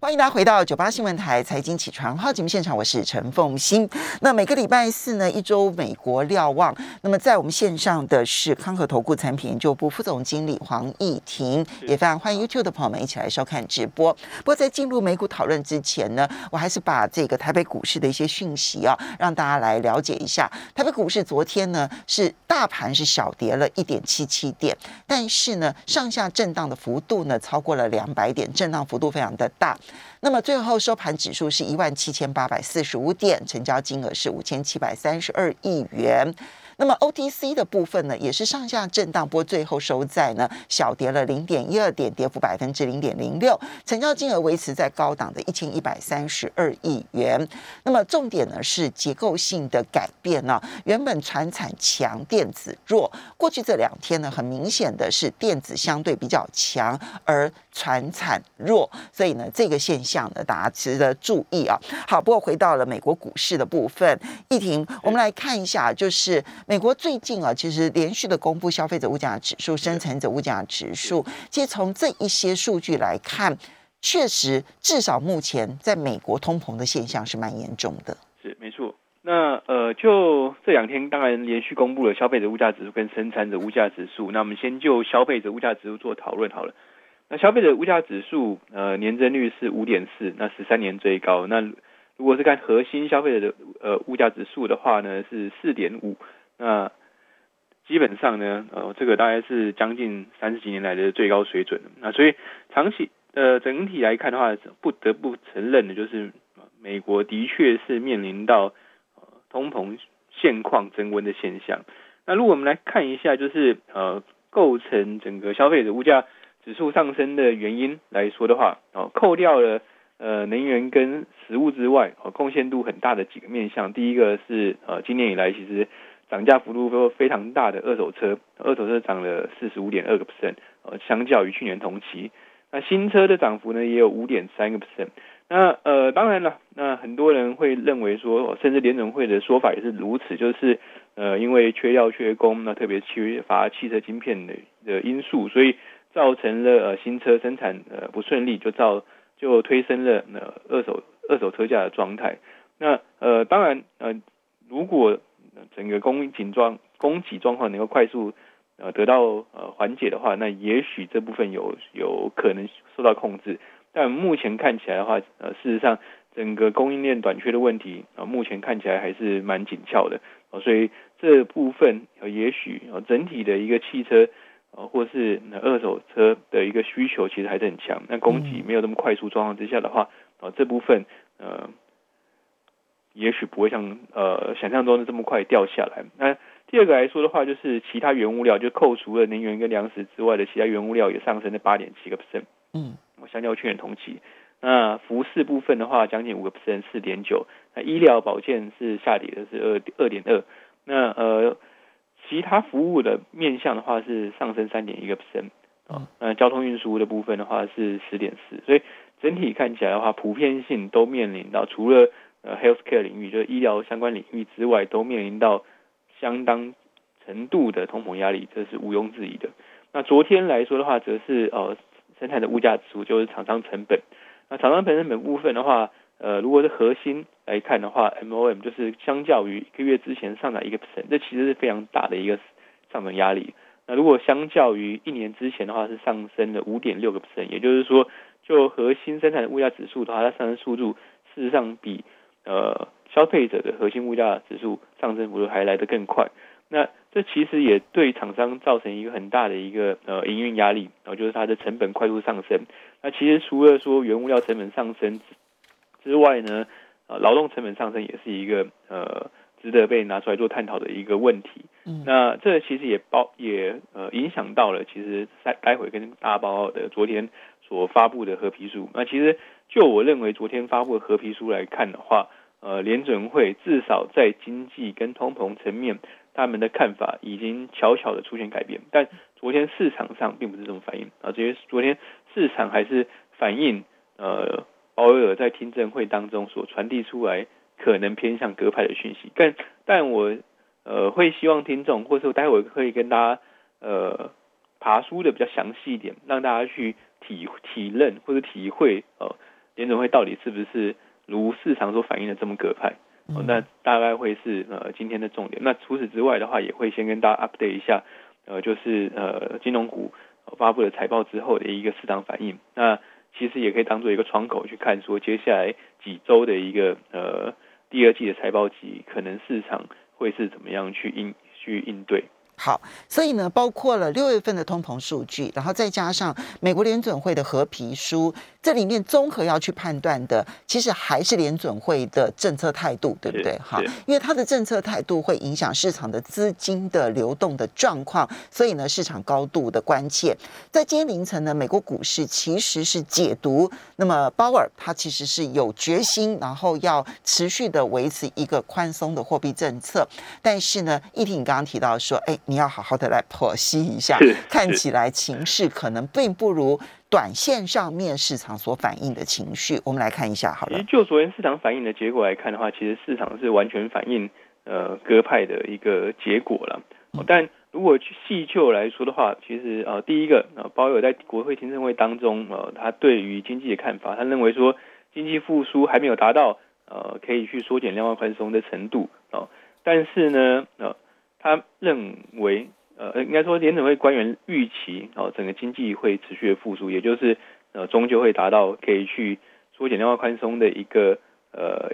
欢迎大家回到九八新闻台财经起床号节目现场，我是陈凤欣。那每个礼拜四呢，一周美国瞭望。那么在我们线上的是康和投顾产品研究部副总经理黄义婷，也非常欢迎 YouTube 的朋友们一起来收看直播。不过在进入美股讨论之前呢，我还是把这个台北股市的一些讯息啊，让大家来了解一下。台北股市昨天呢是大盘是小跌了一点七七点，但是呢上下震荡的幅度呢超过了两百点，震荡幅度非常的大。那么最后收盘指数是一万七千八百四十五点，成交金额是五千七百三十二亿元。那么 OTC 的部分呢，也是上下震荡波，最后收在呢小跌了零点一二点，跌幅百分之零点零六，成交金额维持在高档的一千一百三十二亿元。那么重点呢是结构性的改变呢，原本船产强，电子弱，过去这两天呢，很明显的是电子相对比较强，而船产弱，所以呢这个现象呢，大家值得注意啊。好，不过回到了美国股市的部分，易婷，我们来看一下，就是。美国最近啊，其实连续的公布消费者物价指数、生产者物价指数，其实从这一些数据来看，确实至少目前在美国通膨的现象是蛮严重的。是没错。那呃，就这两天当然连续公布了消费者物价指数跟生产者物价指数。那我们先就消费者物价指数做讨论好了。那消费者物价指数呃年增率是五点四，那十三年最高。那如果是看核心消费者的呃物价指数的话呢，是四点五。那基本上呢，呃，这个大概是将近三十几年来的最高水准。那所以长期呃整体来看的话，不得不承认的就是，美国的确是面临到呃通膨现况增温的现象。那如果我们来看一下，就是呃构成整个消费者物价指数上升的原因来说的话，哦，扣掉了呃能源跟食物之外，哦，贡献度很大的几个面向。第一个是呃今年以来其实。涨价幅度都非常大的二手车，二手车涨了四十五点二个 percent，呃，相较于去年同期，那新车的涨幅呢也有五点三个 percent。那呃，当然了，那很多人会认为说，甚至联准会的说法也是如此，就是呃，因为缺料缺工，那特别缺乏汽车晶片的的因素，所以造成了呃新车生产呃不顺利，就造就推升了呃二手二手车价的状态。那呃，当然呃，如果整个供紧状供给状况能够快速呃得到呃缓解的话，那也许这部分有有可能受到控制。但目前看起来的话，呃，事实上整个供应链短缺的问题啊，目前看起来还是蛮紧俏的啊，所以这部分呃也许呃整体的一个汽车呃或是二手车的一个需求其实还是很强，那供给没有那么快速状况之下的话啊，这部分呃。也许不会像呃想象中的这么快掉下来。那第二个来说的话，就是其他原物料，就扣除了能源跟粮食之外的其他原物料也上升了八点七个 percent。嗯，我相较去年同期。那服饰部分的话，将近五个 percent，四点九。那医疗保健是下跌的，是二二点二。那呃其他服务的面向的话是上升三点一个 percent。啊，那交通运输的部分的话是十点四。所以整体看起来的话，普遍性都面临到除了呃，healthcare 领域就是医疗相关领域之外，都面临到相当程度的通膨压力，这是毋庸置疑的。那昨天来说的话，则是呃生产的物价指数，就是厂商成本。那厂商成本部分的话，呃，如果是核心来看的话，MOM 就是相较于一个月之前上涨一个 percent，这其实是非常大的一个上涨压力。那如果相较于一年之前的话，是上升了五点六个 percent，也就是说，就核心生产的物价指数的话，它上升速度事实上比呃，消费者的核心物价指数上升幅度还来得更快，那这其实也对厂商造成一个很大的一个呃营运压力，然后就是它的成本快速上升。那其实除了说原物料成本上升之外呢，呃，劳动成本上升也是一个呃值得被拿出来做探讨的一个问题。嗯，那这其实也包也呃影响到了，其实待待会跟大家报告的昨天所发布的合皮书。那其实就我认为昨天发布的合皮书来看的话，呃，联准会至少在经济跟通膨层面，他们的看法已经悄悄的出现改变。但昨天市场上并不是这么反应啊，这些昨天市场还是反映呃鲍威尔在听证会当中所传递出来可能偏向鸽派的讯息。但但我呃会希望听众，或者说待会可以跟大家呃爬书的比较详细一点，让大家去体体认或者体会呃。联准会到底是不是如市场所反映的这么各派？哦，那大概会是呃今天的重点。那除此之外的话，也会先跟大家 update 一下，呃，就是呃金融股发布了财报之后的一个市场反应。那其实也可以当做一个窗口去看，说接下来几周的一个呃第二季的财报季，可能市场会是怎么样去应去应对。好，所以呢，包括了六月份的通膨数据，然后再加上美国联准会的合皮书。这里面综合要去判断的，其实还是联准会的政策态度，对不对？哈，因为它的政策态度会影响市场的资金的流动的状况，所以呢，市场高度的关切。在今天凌晨呢，美国股市其实是解读，那么鲍尔他其实是有决心，然后要持续的维持一个宽松的货币政策。但是呢，议婷你刚刚提到说，哎，你要好好的来剖析一下，看起来情势可能并不如。短线上面市场所反映的情绪，我们来看一下好了。就昨天市场反映的结果来看的话，其实市场是完全反映呃鸽派的一个结果了。但如果去细究来说的话，其实呃第一个呃鲍友在国会听证会当中呃他对于经济的看法，他认为说经济复苏还没有达到呃可以去缩减量化宽松的程度啊，但是呢呃他认为。呃，应该说联准会官员预期，哦，整个经济会持续的复苏，也就是呃，终究会达到可以去缩减量化宽松的一个呃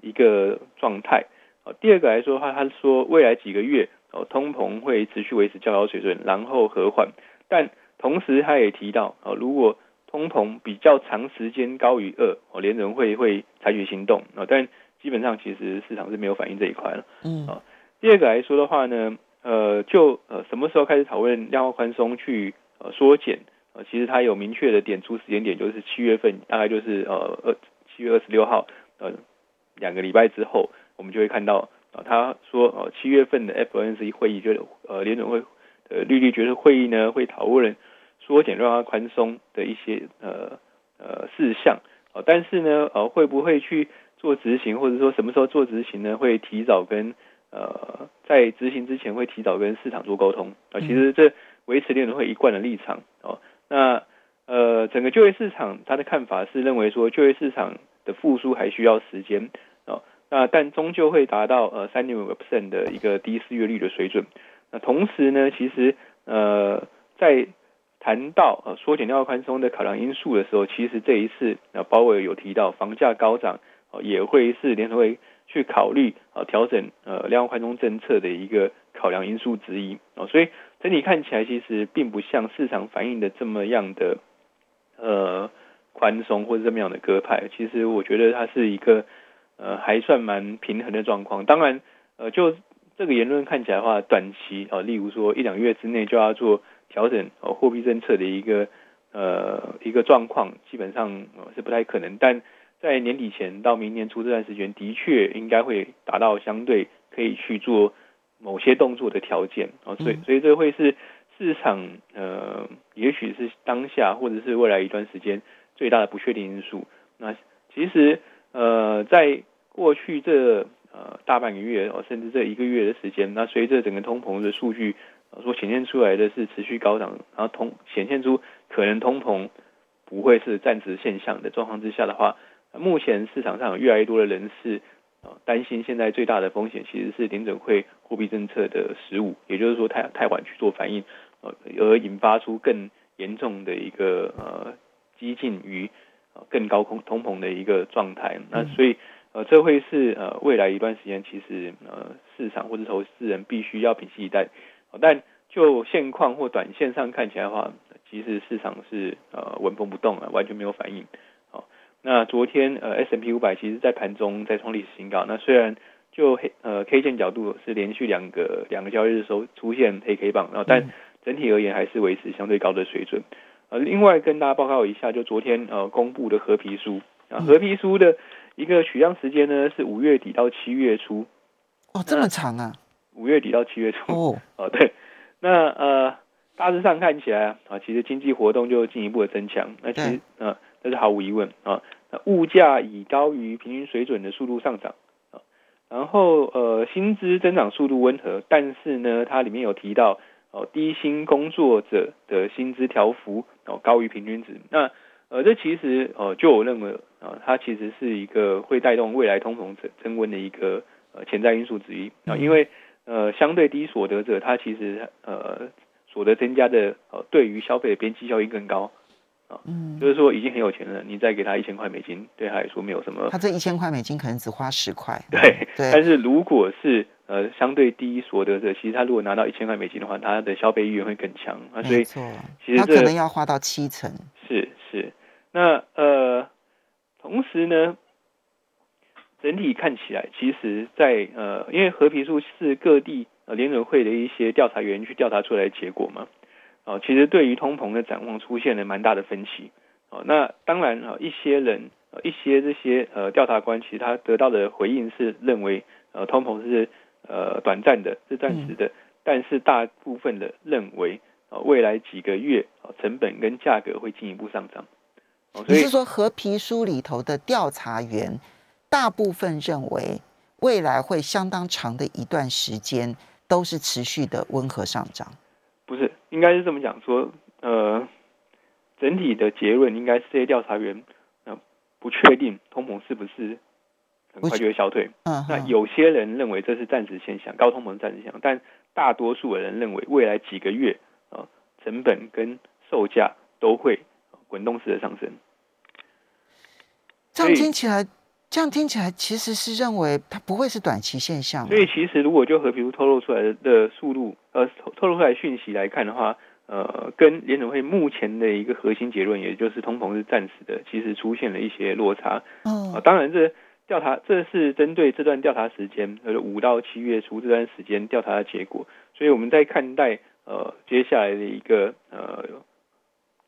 一个状态。哦，第二个来说的话，他说未来几个月哦，通膨会持续维持较高水准，然后和缓。但同时他也提到，哦，如果通膨比较长时间高于二，哦，联准会会采取行动。哦，但基本上其实市场是没有反映这一块了。嗯。啊，第二个来说的话呢？呃，就呃什么时候开始讨论量化宽松去呃缩减？呃，其实它有明确的点出时间点，就是七月份，大概就是呃二七月二十六号，呃两个礼拜之后，我们就会看到啊，他说呃七月份的 FOMC 会议，就呃联总会的利率决策会议呢，会讨论缩减量化宽松的一些呃呃事项。呃，但是呢，呃会不会去做执行，或者说什么时候做执行呢？会提早跟呃，在执行之前会提早跟市场做沟通啊，其实这维持联储会一贯的立场哦。那呃，整个就业市场他的看法是认为说，就业市场的复苏还需要时间哦。那但终究会达到呃三点五个 percent 的一个低失业率的水准。那同时呢，其实呃在谈到呃缩减量化宽松的考量因素的时候，其实这一次那鲍威尔有提到房价高涨哦，也会是联储会。去考虑啊调整呃量化宽松政策的一个考量因素之一哦，所以整体看起来其实并不像市场反映的这么样的呃宽松或者这么样的鸽派，其实我觉得它是一个呃还算蛮平衡的状况。当然呃就这个言论看起来的话，短期啊例如说一两月之内就要做调整哦货币政策的一个呃一个状况，基本上是不太可能，但。在年底前到明年初这段时间，的确应该会达到相对可以去做某些动作的条件啊，所以所以这会是市场呃，也许是当下或者是未来一段时间最大的不确定因素。那其实呃，在过去这呃大半个月哦，甚至这一个月的时间，那随着整个通膨的数据所显现出来的是持续高涨，然后通显现出可能通膨不会是暂时现象的状况之下的话。目前市场上有越来越多的人士啊担心，现在最大的风险其实是联准会货币政策的失误，也就是说太太晚去做反应，呃，而引发出更严重的一个呃激进于更高通通膨的一个状态。那所以呃这会是呃未来一段时间其实呃市场或者投资人必须要屏息以待。但就现况或短线上看起来的话，其实市场是呃纹风不动啊，完全没有反应。那昨天呃 S M P 五百其实在盘中在创历史新高。那虽然就黑呃 K 线角度是连续两个两个交易日收出现黑 K 棒，然后但整体而言还是维持相对高的水准。呃，另外跟大家报告一下，就昨天呃公布的合皮书啊，合皮书的一个取样时间呢是五月底到七月初。哦，这么长啊！五月底到七月初。哦哦对，那呃大致上看起来啊，其实经济活动就进一步的增强。那其实呃。这是毫无疑问啊，那物价以高于平均水准的速度上涨啊，然后呃薪资增长速度温和，但是呢，它里面有提到哦低薪工作者的薪资调幅哦高于平均值。那呃，这其实呃，就我认为啊，它其实是一个会带动未来通膨增增温的一个呃潜在因素之一。啊，因为呃，相对低所得者，他其实呃所得增加的呃，对于消费的边际效益更高啊，嗯，就是说已经很有钱了，你再给他一千块美金，对他来说没有什么，他这一千块美金可能只花十块，对对，但是如果是呃相对低所得者，其实他如果拿到一千块美金的话，他的消费意愿会更强啊，所以其实他可能要花到七成，是是。那呃，同时呢，整体看起来，其实，在呃，因为和皮书是各地呃联准会的一些调查员去调查出来的结果嘛，哦，其实对于通膨的展望出现了蛮大的分歧。哦，那当然啊，一些人，一些这些呃调查官，其实他得到的回应是认为，呃，通膨是呃短暂的，是暂时的，但是大部分的认为，呃，未来几个月，成本跟价格会进一步上涨。你是说和皮书里头的调查员大部分认为未来会相当长的一段时间都是持续的温和上涨？不是，应该是这么讲说，呃，整体的结论应该是这些调查员呃不确定通膨是不是很快就会消退。嗯，那有些人认为这是暂时现象，高通膨暂时现象，但大多数的人认为未来几个月啊成本跟售价都会滚动式的上升。这样听起来，这样听起来其实是认为它不会是短期现象。所以其实如果就和皮肤透露出来的速度，呃，透露出来讯息来看的话，呃，跟联准会目前的一个核心结论，也就是通膨是暂时的，其实出现了一些落差。哦，啊，当然这调查这是针对这段调查时间，呃，五到七月初这段时间调查的结果。所以我们在看待呃接下来的一个呃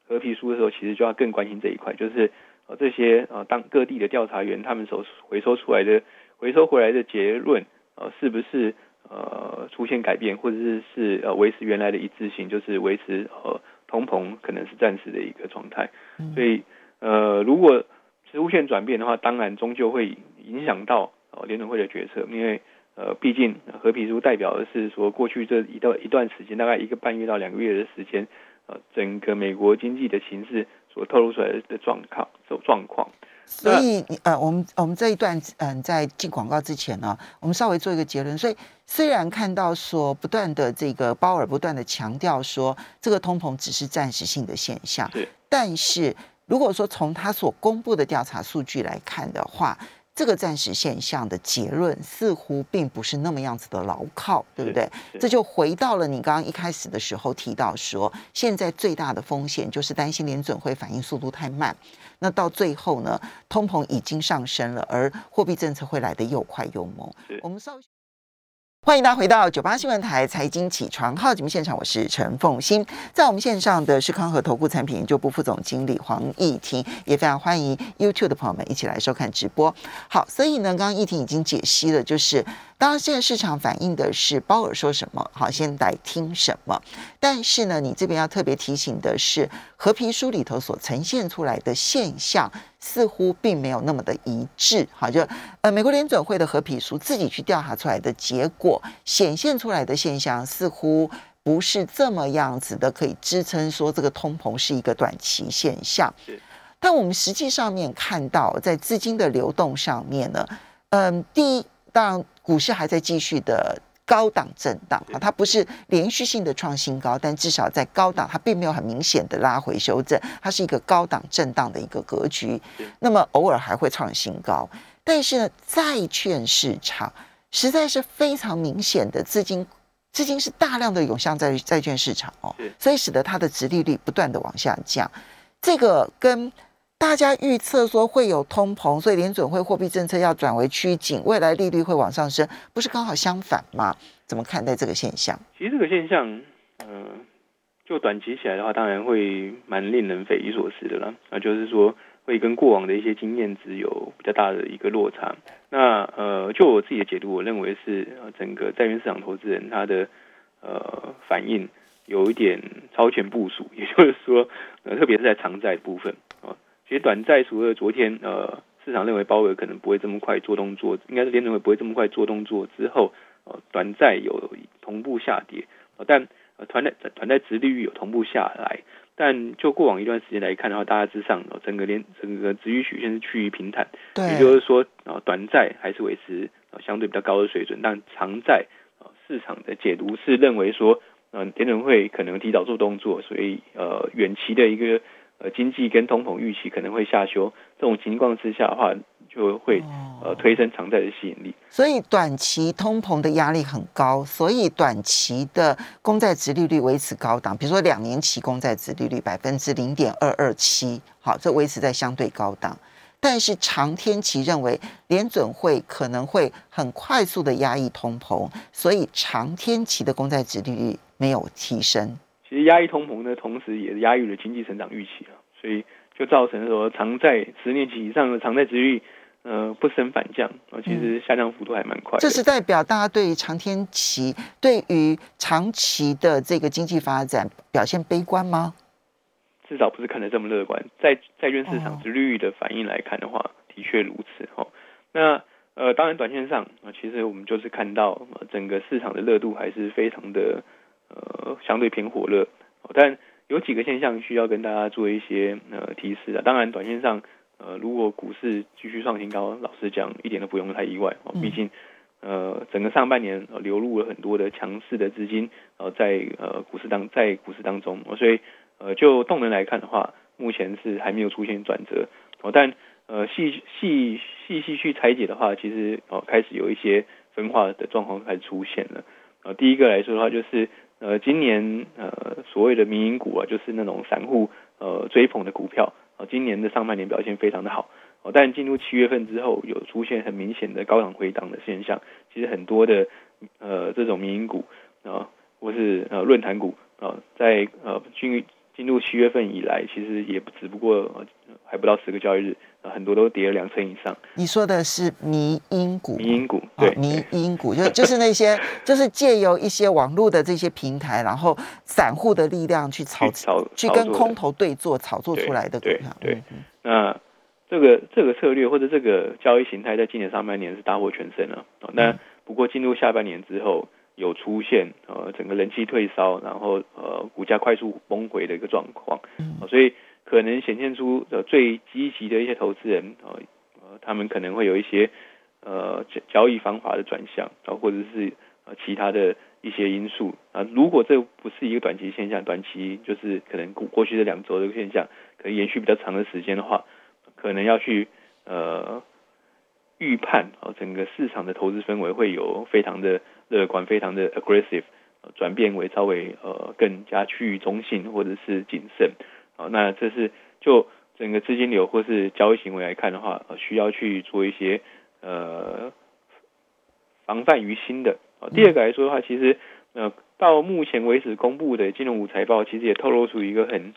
和皮书的时候，其实就要更关心这一块，就是。这些呃，当各地的调查员他们所回收出来的、回收回来的结论，呃，是不是呃出现改变，或者是是呃维持原来的一致性，就是维持呃通膨可能是暂时的一个状态。所以呃，如果出现转变的话，当然终究会影响到呃联准会的决策，因为呃，毕竟和皮书代表的是说过去这一段一段时间，大概一个半月到两个月的时间，呃，整个美国经济的形势。所透露出来的状况，这种状况，所以呃，我们我们这一段嗯，在进广告之前呢，我们稍微做一个结论。所以虽然看到说不断的这个鲍尔不断的强调说这个通膨只是暂时性的现象，但是如果说从他所公布的调查数据来看的话。这个暂时现象的结论似乎并不是那么样子的牢靠，对不对？这就回到了你刚刚一开始的时候提到说，现在最大的风险就是担心联准会反应速度太慢，那到最后呢，通膨已经上升了，而货币政策会来得又快又猛。我们稍。欢迎大家回到九八新闻台财经起床号节目现场，我是陈凤欣，在我们线上的是康和投顾产品研究部副总经理黄义婷，也非常欢迎 YouTube 的朋友们一起来收看直播。好，所以呢，刚刚义婷已经解析了，就是。当然，现在市场反映的是鲍尔说什么，好，先来听什么。但是呢，你这边要特别提醒的是，和平书里头所呈现出来的现象似乎并没有那么的一致。好，就呃，美国联准会的合皮书自己去调查出来的结果，显现出来的现象似乎不是这么样子的，可以支撑说这个通膨是一个短期现象。但我们实际上面看到，在资金的流动上面呢，嗯，第一，当然。股市还在继续的高档震荡啊，它不是连续性的创新高，但至少在高档，它并没有很明显的拉回修正，它是一个高档震荡的一个格局。那么偶尔还会创新高，但是呢，债券市场实在是非常明显的资金，资金是大量的涌向债债券市场哦，所以使得它的殖利率不断的往下降，这个跟。大家预测说会有通膨，所以联准会货币政策要转为趋紧，未来利率会往上升，不是刚好相反吗？怎么看待这个现象？其实这个现象，嗯，就短期起来的话，当然会蛮令人匪夷所思的啦。那就是说，会跟过往的一些经验值有比较大的一个落差。那呃，就我自己的解读，我认为是整个债券市场投资人他的呃反应有一点超前部署，也就是说，呃，特别是在偿债部分啊。其实短债除了昨天，呃，市场认为鲍尔可能不会这么快做动作，应该是联准会不会这么快做动作之后，呃，短债有同步下跌，但呃，团债团债值利率有同步下来但就过往一段时间来看的话，大致上整个连整个值域曲线是趋于平坦，对，也就是说啊，短债还是维持相对比较高的水准，但长债啊市场的解读是认为说，嗯，联准会可能提早做动作，所以呃远期的一个呃经济跟通膨预期可能会下修，这种情况之下的话。就会呃推升长债的吸引力，所以短期通膨的压力很高，所以短期的公债值利率维持高档，比如说两年期公债值利率百分之零点二二七，好，这维持在相对高档。但是长天期认为联准会可能会很快速的压抑通膨，所以长天期的公债值利率没有提升。其实压抑通膨的同时，也压抑了经济成长预期啊，所以就造成说长债十年期以上的长债值率。呃，不升反降啊，其实下降幅度还蛮快。这是代表大家对于长天期、对于长期的这个经济发展表现悲观吗？至少不是看得这么乐观。在债券市场之率的反应来看的话，的确如此哈。那呃，当然短线上啊，其实我们就是看到整个市场的热度还是非常的呃相对偏火热，但有几个现象需要跟大家做一些呃提示啊。当然，短线上。呃，如果股市继续创新高，老实讲，一点都不用太意外哦。毕竟，呃，整个上半年流入了很多的强势的资金，呃，在呃股市当在股市当中，所以呃，就动能来看的话，目前是还没有出现转折哦。但呃，细细细细去拆解的话，其实哦，开始有一些分化的状况开始出现了。呃，第一个来说的话，就是呃，今年呃，所谓的民营股啊，就是那种散户呃追捧的股票啊。今年的上半年表现非常的好，哦，但进入七月份之后，有出现很明显的高档回档的现象。其实很多的呃这种民营股啊，或是呃论坛股啊，在呃进进入七月份以来，其实也只不过还不到十个交易日，很多都跌了两成以上。你说的是民营股，民营股对，民营股就就是那些就是借由一些网络的这些平台，然后散户的力量去炒炒去跟空头对坐炒作出来的股票。对，那这个这个策略或者这个交易形态，在今年上半年是大获全胜了。那不过进入下半年之后。有出现呃整个人气退烧，然后呃股价快速崩回的一个状况，所以可能显现出呃最积极的一些投资人呃呃他们可能会有一些呃交交易方法的转向啊，或者是呃其他的一些因素啊。如果这不是一个短期现象，短期就是可能过过去的两周的现象，可能延续比较长的时间的话，可能要去呃预判啊整个市场的投资氛围会有非常的。乐观非常的 aggressive，转变为稍微呃更加趋于中性或者是谨慎，啊，那这是就整个资金流或是交易行为来看的话，需要去做一些呃防范于心的。啊，第二个来说的话，其实呃到目前为止公布的金融股财报，其实也透露出一个很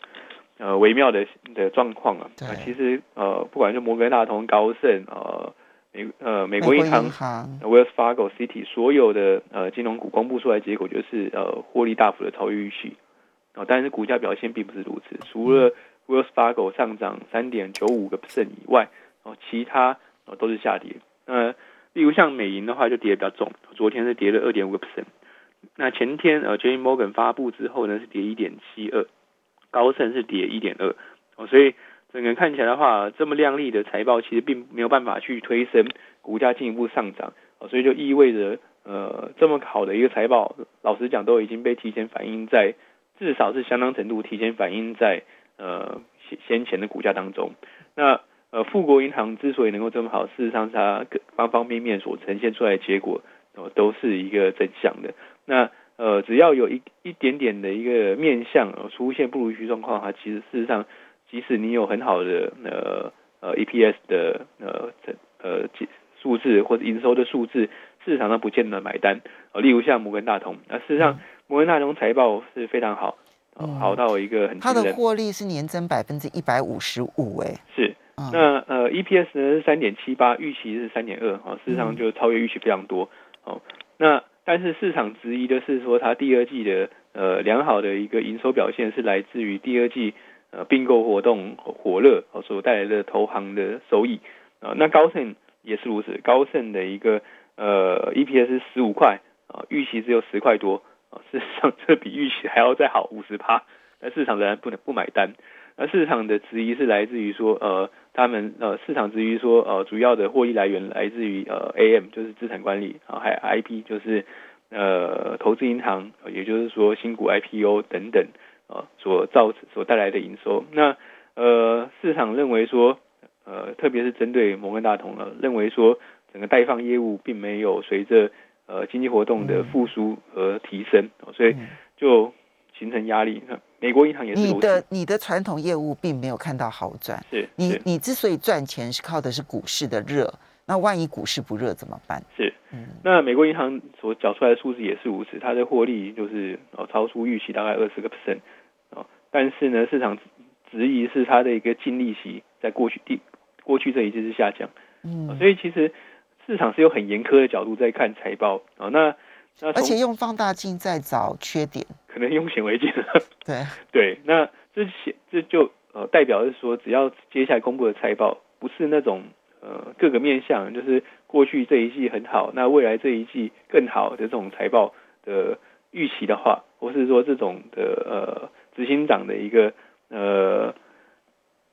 呃微妙的的状况啊。对。其实呃不管是摩根大通、高盛呃。美呃，美国银行 Wells Fargo City 所有的呃金融股公布出来结果就是呃获利大幅的超越预期啊，但是股价表现并不是如此。除了 Wells Fargo 上涨三点九五个 percent 以外，哦，其他哦都是下跌。例如像美银的话就跌的比较重，昨天是跌了二点五个 percent。那前天呃 J Morgan 发布之后呢是跌一点七二，高盛是跌一点二哦，所以。整个看起来的话，这么亮丽的财报其实并没有办法去推升股价进一步上涨哦所以就意味着呃这么好的一个财报，老实讲都已经被提前反映在至少是相当程度提前反映在呃先先前的股价当中。那呃富国银行之所以能够这么好，事实上它各方方面面所呈现出来的结果都是一个正向的。那呃只要有一一点点的一个面相出现不如预期状况，它其实事实上。即使你有很好的呃呃 EPS 的呃呃数字或者营收的数字，市场上不见得买单。呃，例如像摩根大通，那事实上摩根大通财报是非常好，好到一个很它的获利是年增百分之一百五十五，哎，是。那呃 EPS 呢是三点七八，预期是三点二，啊，事实上就超越预期非常多。哦，那但是市场质疑的是说，它第二季的呃良好的一个营收表现是来自于第二季。呃，并购活动火热所带来的投行的收益啊，那高盛也是如此，高盛的一个呃 EPS 十五块啊，预期只有十块多啊，事实上这比预期还要再好五十趴，但市场仍然不能不买单。那市场的质疑是来自于说，呃，他们呃市场质疑说，呃，主要的获利来源来自于呃 AM 就是资产管理，啊，还有 IP 就是呃投资银行，也就是说新股 IPO 等等啊所造所带来的营收。那呃市场认为说，呃特别是针对摩根大通呢，认为说整个代放业务并没有随着呃经济活动的复苏而提升，所以就形成压力。美国银行也是你的你的传统业务并没有看到好转，是你你之所以赚钱是靠的是股市的热，那万一股市不热怎么办？是，嗯。那美国银行所缴出来的数字也是如此，它的获利就是哦超出预期大概二十个 percent 哦，但是呢市场质疑是它的一个净利息在过去第过去这一季是下降，嗯，所以其实市场是有很严苛的角度在看财报啊，那。而且用放大镜在找缺点，可能用显微镜了。对 对，那这显这就呃代表是说，只要接下来公布的财报不是那种呃各个面向，就是过去这一季很好，那未来这一季更好的这种财报的预期的话，或是说这种的呃执行长的一个呃。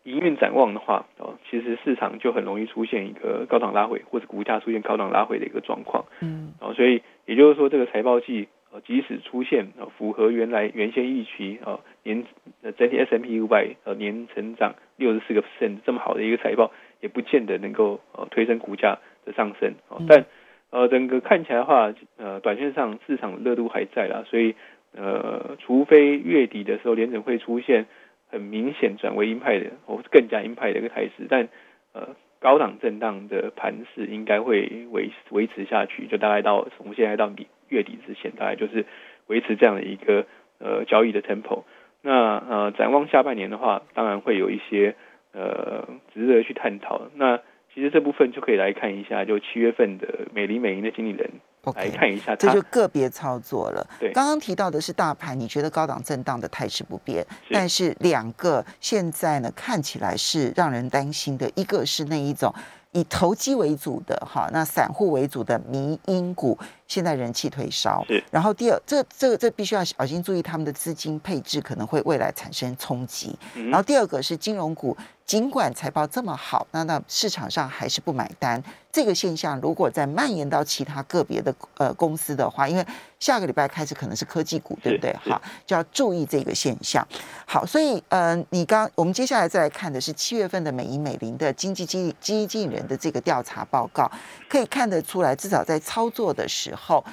营运展望的话，哦，其实市场就很容易出现一个高档拉回，或者股价出现高档拉回的一个状况。嗯，哦，所以也就是说，这个财报季，呃，即使出现呃符合原来原先预期，呃年呃整体 S M P 五百呃年成长六十四个 percent 这么好的一个财报，也不见得能够呃推升股价的上升。哦，但呃整个看起来的话，呃短线上市场热度还在啦，所以呃除非月底的时候联准会出现。很明显转为鹰派的，或更加鹰派的一个态势，但呃高档震荡的盘势应该会维维持下去，就大概到从现在到底月底之前，大概就是维持这样的一个呃交易的 tempo。那呃展望下半年的话，当然会有一些呃值得去探讨。那其实这部分就可以来看一下，就七月份的美林美银的经理人。来看一下，这就个别操作了。对，刚刚提到的是大盘，你觉得高档震荡的态势不变，但是两个现在呢看起来是让人担心的，一个是那一种以投机为主的哈，那散户为主的迷因股。现在人气退烧，然后第二，这这这必须要小心注意他们的资金配置可能会未来产生冲击。然后第二个是金融股，尽管财报这么好，那那市场上还是不买单。这个现象如果再蔓延到其他个别的呃公司的话，因为下个礼拜开始可能是科技股，对不对？哈，就要注意这个现象。好，所以呃，你刚我们接下来再来看的是七月份的美银美林的经济经经济人的这个调查报告，可以看得出来，至少在操作的时候。后，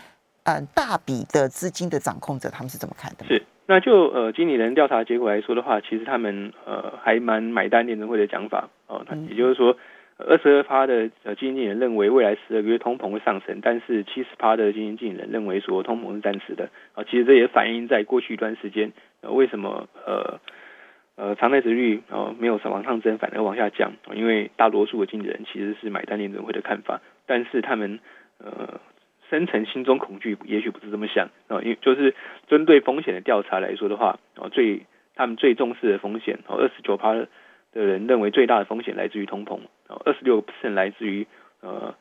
嗯，大笔的资金的掌控者，他们是怎么看的？是，那就呃，经理人调查结果来说的话，其实他们呃还蛮买单联准会的讲法哦，也就是说，二十二趴的呃基金经理人认为未来十二个月通膨会上升，但是七十趴的基金经理人认为说通膨是暂时的啊，其实这也反映在过去一段时间呃为什么呃呃长债值率呃没有往上增，反而往下降，因为大多数的经理人其实是买单联准会的看法，但是他们呃。深层心中恐惧，也许不是这么想啊，因为就是针对风险的调查来说的话，啊，最他们最重视的风险，哦，二十九趴的人认为最大的风险来自于通膨，哦，二十六 percent 来自于呃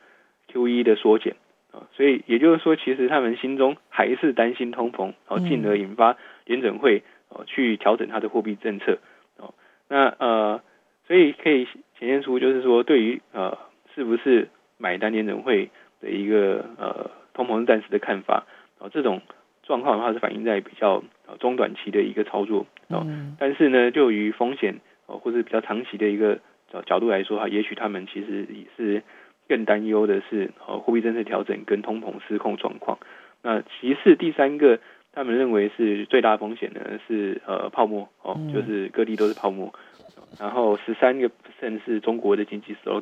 Q E 的缩减，啊，所以也就是说，其实他们心中还是担心通膨，哦，进而引发联准会哦去调整它的货币政策，哦，那呃，所以可以显现出就是说，对于呃是不是买单联准会的一个呃。通膨是暂时的看法。啊，这种状况的话是反映在比较中短期的一个操作。啊，但是呢，就于风险哦或者比较长期的一个角角度来说哈，也许他们其实也是更担忧的是呃货币政策调整跟通膨失控状况。那其次第三个，他们认为是最大风险呢是呃泡沫。哦，就是各地都是泡沫，然后十三个 percent 是中国的经济 slow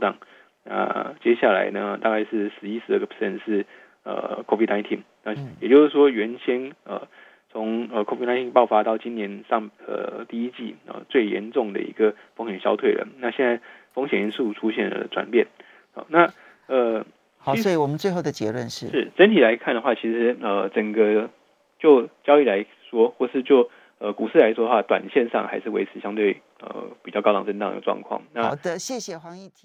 啊接下来呢大概是十一十二个 percent 是。呃，COVID nineteen，那也就是说，原先呃，从呃 COVID nineteen 爆发到今年上呃第一季啊最严重的一个风险消退了，那现在风险因素出现了转变，好，那呃，好，所以我们最后的结论是，是整体来看的话，其实呃整个就交易来说，或是就呃股市来说的话，短线上还是维持相对呃比较高档震荡的状况。那好的，谢谢黄一体。